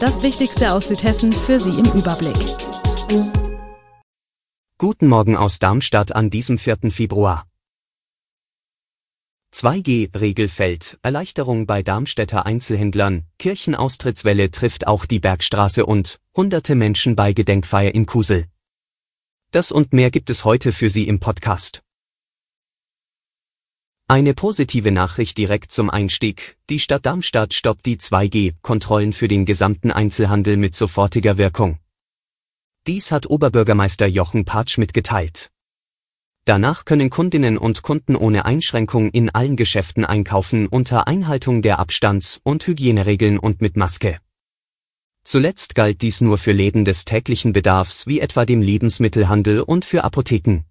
Das Wichtigste aus Südhessen für Sie im Überblick. Guten Morgen aus Darmstadt an diesem 4. Februar. 2G-Regel fällt, Erleichterung bei Darmstädter Einzelhändlern, Kirchenaustrittswelle trifft auch die Bergstraße und hunderte Menschen bei Gedenkfeier in Kusel. Das und mehr gibt es heute für Sie im Podcast. Eine positive Nachricht direkt zum Einstieg. Die Stadt Darmstadt stoppt die 2G-Kontrollen für den gesamten Einzelhandel mit sofortiger Wirkung. Dies hat Oberbürgermeister Jochen Patsch mitgeteilt. Danach können Kundinnen und Kunden ohne Einschränkung in allen Geschäften einkaufen unter Einhaltung der Abstands- und Hygieneregeln und mit Maske. Zuletzt galt dies nur für Läden des täglichen Bedarfs wie etwa dem Lebensmittelhandel und für Apotheken.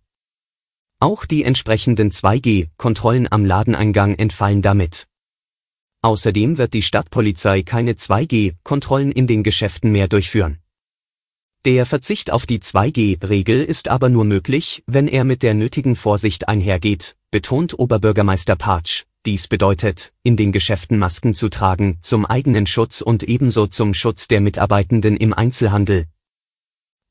Auch die entsprechenden 2G-Kontrollen am Ladeneingang entfallen damit. Außerdem wird die Stadtpolizei keine 2G-Kontrollen in den Geschäften mehr durchführen. Der Verzicht auf die 2G-Regel ist aber nur möglich, wenn er mit der nötigen Vorsicht einhergeht, betont Oberbürgermeister Patsch. Dies bedeutet, in den Geschäften Masken zu tragen, zum eigenen Schutz und ebenso zum Schutz der Mitarbeitenden im Einzelhandel,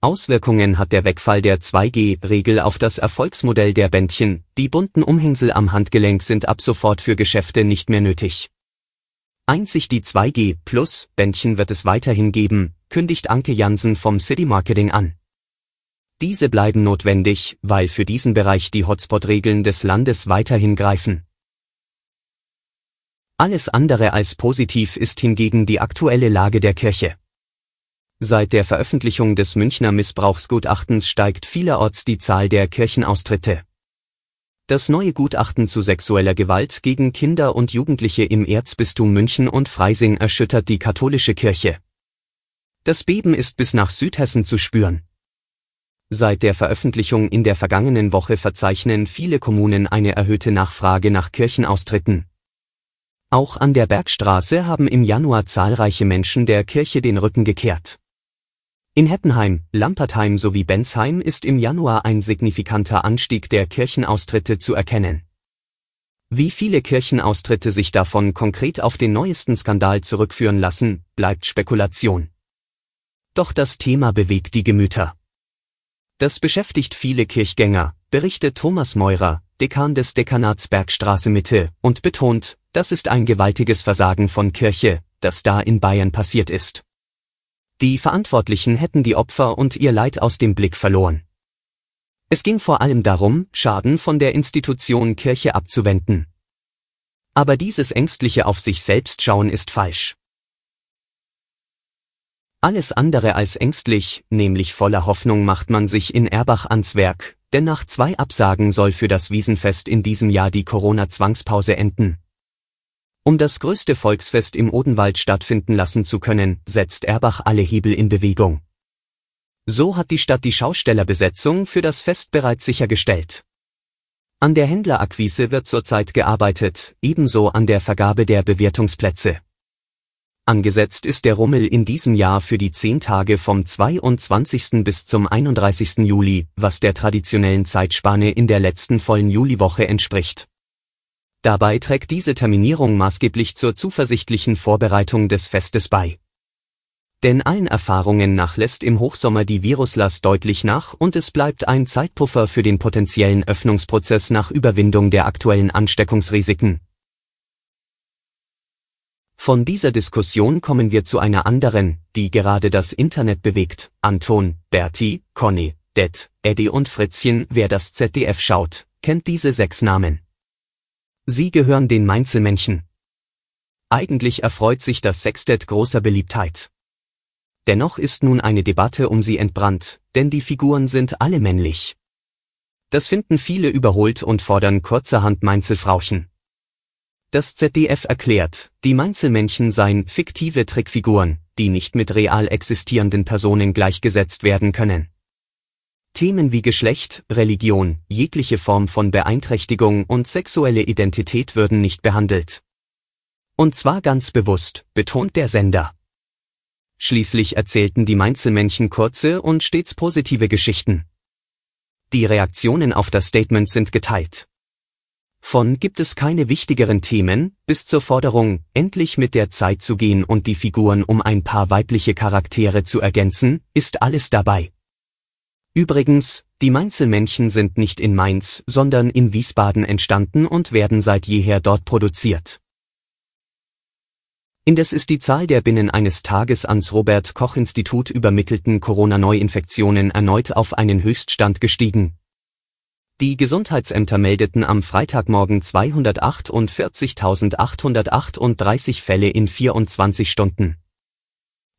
Auswirkungen hat der Wegfall der 2G-Regel auf das Erfolgsmodell der Bändchen, die bunten Umhängsel am Handgelenk sind ab sofort für Geschäfte nicht mehr nötig. Einzig die 2G Plus Bändchen wird es weiterhin geben, kündigt Anke Jansen vom City Marketing an. Diese bleiben notwendig, weil für diesen Bereich die Hotspot-Regeln des Landes weiterhin greifen. Alles andere als positiv ist hingegen die aktuelle Lage der Kirche. Seit der Veröffentlichung des Münchner Missbrauchsgutachtens steigt vielerorts die Zahl der Kirchenaustritte. Das neue Gutachten zu sexueller Gewalt gegen Kinder und Jugendliche im Erzbistum München und Freising erschüttert die katholische Kirche. Das Beben ist bis nach Südhessen zu spüren. Seit der Veröffentlichung in der vergangenen Woche verzeichnen viele Kommunen eine erhöhte Nachfrage nach Kirchenaustritten. Auch an der Bergstraße haben im Januar zahlreiche Menschen der Kirche den Rücken gekehrt. In Heppenheim, Lampertheim sowie Bensheim ist im Januar ein signifikanter Anstieg der Kirchenaustritte zu erkennen. Wie viele Kirchenaustritte sich davon konkret auf den neuesten Skandal zurückführen lassen, bleibt Spekulation. Doch das Thema bewegt die Gemüter. Das beschäftigt viele Kirchgänger, berichtet Thomas Meurer, Dekan des Dekanats Bergstraße Mitte, und betont, das ist ein gewaltiges Versagen von Kirche, das da in Bayern passiert ist. Die Verantwortlichen hätten die Opfer und ihr Leid aus dem Blick verloren. Es ging vor allem darum, Schaden von der Institution Kirche abzuwenden. Aber dieses ängstliche auf sich selbst schauen ist falsch. Alles andere als ängstlich, nämlich voller Hoffnung macht man sich in Erbach ans Werk, denn nach zwei Absagen soll für das Wiesenfest in diesem Jahr die Corona-Zwangspause enden. Um das größte Volksfest im Odenwald stattfinden lassen zu können, setzt Erbach alle Hebel in Bewegung. So hat die Stadt die Schaustellerbesetzung für das Fest bereits sichergestellt. An der Händlerakquise wird zurzeit gearbeitet, ebenso an der Vergabe der Bewertungsplätze. Angesetzt ist der Rummel in diesem Jahr für die zehn Tage vom 22. bis zum 31. Juli, was der traditionellen Zeitspanne in der letzten vollen Juliwoche entspricht. Dabei trägt diese Terminierung maßgeblich zur zuversichtlichen Vorbereitung des Festes bei. Denn allen Erfahrungen nach lässt im Hochsommer die Viruslast deutlich nach und es bleibt ein Zeitpuffer für den potenziellen Öffnungsprozess nach Überwindung der aktuellen Ansteckungsrisiken. Von dieser Diskussion kommen wir zu einer anderen, die gerade das Internet bewegt. Anton, Berti, Conny, Det, Eddie und Fritzchen, wer das ZDF schaut, kennt diese sechs Namen. Sie gehören den Mainzelmännchen. Eigentlich erfreut sich das Sextett großer Beliebtheit. Dennoch ist nun eine Debatte um sie entbrannt, denn die Figuren sind alle männlich. Das finden viele überholt und fordern kurzerhand Mainzelfrauchen. Das ZDF erklärt, die Mainzelmännchen seien fiktive Trickfiguren, die nicht mit real existierenden Personen gleichgesetzt werden können. Themen wie Geschlecht, Religion, jegliche Form von Beeinträchtigung und sexuelle Identität würden nicht behandelt. Und zwar ganz bewusst, betont der Sender. Schließlich erzählten die Mainzelmännchen kurze und stets positive Geschichten. Die Reaktionen auf das Statement sind geteilt. Von gibt es keine wichtigeren Themen, bis zur Forderung, endlich mit der Zeit zu gehen und die Figuren um ein paar weibliche Charaktere zu ergänzen, ist alles dabei. Übrigens, die Mainzelmännchen sind nicht in Mainz, sondern in Wiesbaden entstanden und werden seit jeher dort produziert. Indes ist die Zahl der binnen eines Tages ans Robert Koch Institut übermittelten Corona-Neuinfektionen erneut auf einen Höchststand gestiegen. Die Gesundheitsämter meldeten am Freitagmorgen 248.838 Fälle in 24 Stunden.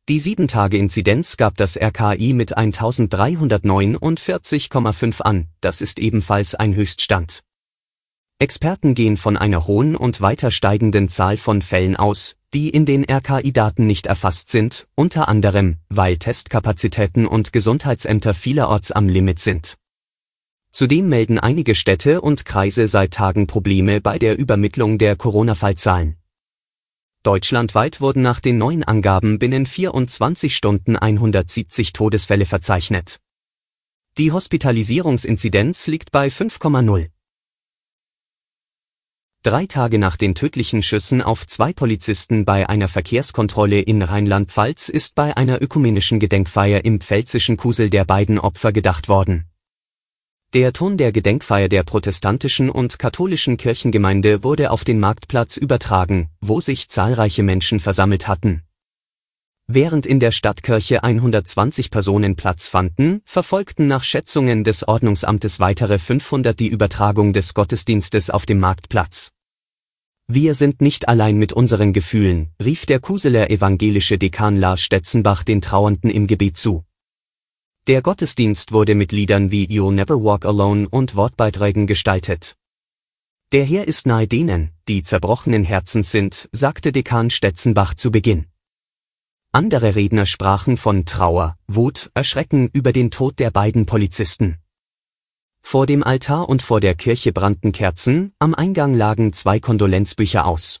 Die 7-Tage-Inzidenz gab das RKI mit 1349,5 an, das ist ebenfalls ein Höchststand. Experten gehen von einer hohen und weiter steigenden Zahl von Fällen aus, die in den RKI-Daten nicht erfasst sind, unter anderem, weil Testkapazitäten und Gesundheitsämter vielerorts am Limit sind. Zudem melden einige Städte und Kreise seit Tagen Probleme bei der Übermittlung der Corona-Fallzahlen. Deutschlandweit wurden nach den neuen Angaben binnen 24 Stunden 170 Todesfälle verzeichnet. Die Hospitalisierungsinzidenz liegt bei 5,0. Drei Tage nach den tödlichen Schüssen auf zwei Polizisten bei einer Verkehrskontrolle in Rheinland-Pfalz ist bei einer ökumenischen Gedenkfeier im pfälzischen Kusel der beiden Opfer gedacht worden. Der Ton der Gedenkfeier der protestantischen und katholischen Kirchengemeinde wurde auf den Marktplatz übertragen, wo sich zahlreiche Menschen versammelt hatten. Während in der Stadtkirche 120 Personen Platz fanden, verfolgten nach Schätzungen des Ordnungsamtes weitere 500 die Übertragung des Gottesdienstes auf dem Marktplatz. Wir sind nicht allein mit unseren Gefühlen, rief der Kuseler evangelische Dekan Lars Stetzenbach den Trauernden im Gebet zu. Der Gottesdienst wurde mit Liedern wie You'll Never Walk Alone und Wortbeiträgen gestaltet. Der Herr ist nahe denen, die zerbrochenen Herzens sind, sagte Dekan Stetzenbach zu Beginn. Andere Redner sprachen von Trauer, Wut, Erschrecken über den Tod der beiden Polizisten. Vor dem Altar und vor der Kirche brannten Kerzen, am Eingang lagen zwei Kondolenzbücher aus.